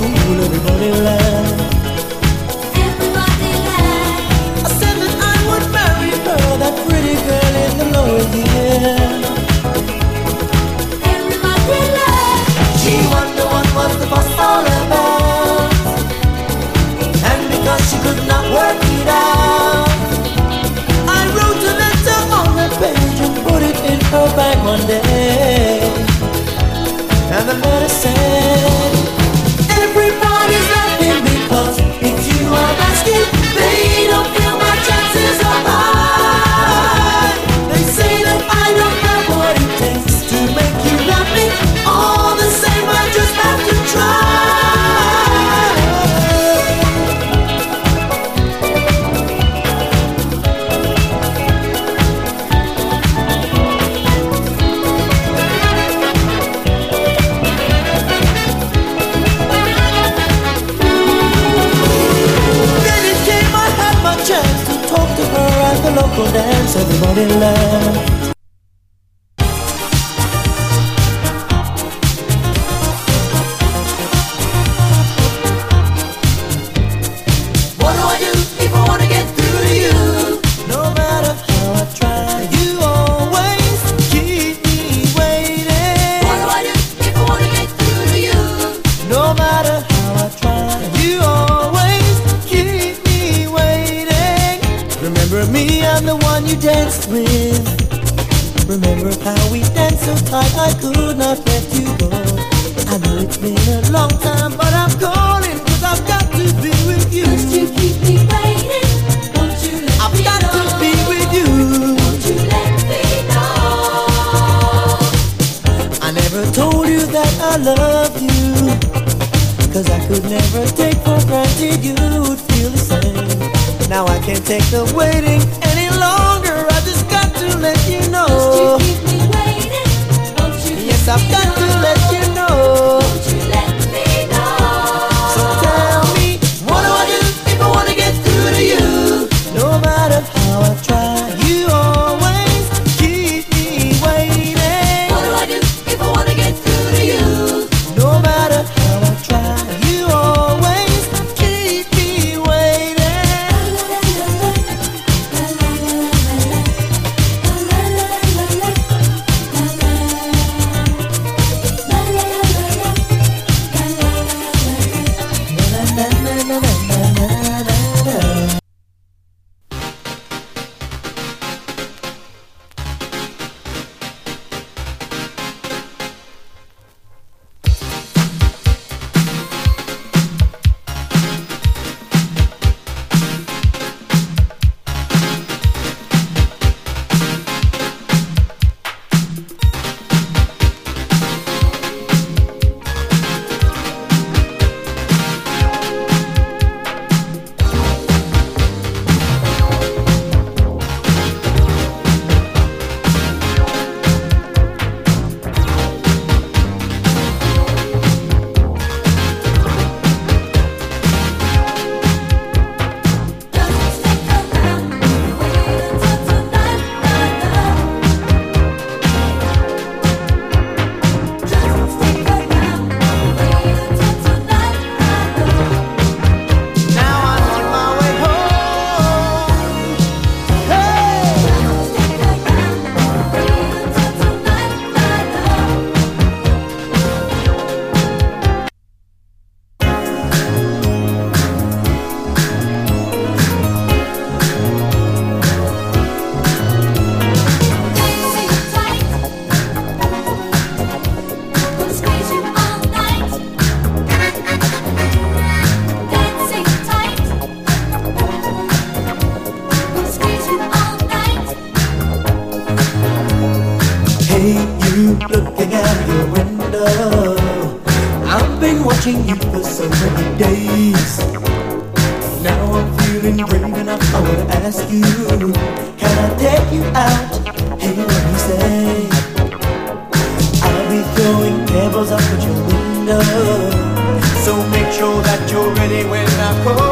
fool everybody laugh dance. Everybody danced with. Remember how we danced so tight I could not let you go. I know it's been a long time, but I'm calling cause I've got to be with you. Must you keep me waiting? Won't you let I've me got know? to be with you. Won't you let me know? I never told you that I love you. Cause I could never take for granted you would feel the same. Now I can't take the waiting any longer. Yes, I've got to let you know. Tell me, what do I do if I wanna get through to you? No matter how I try, wishing you for so many days. Now I'm feeling brave enough, I wanna ask you, can I take you out? Hey, what you say? I'll be throwing pebbles up at your window, so make sure that you're ready when I call.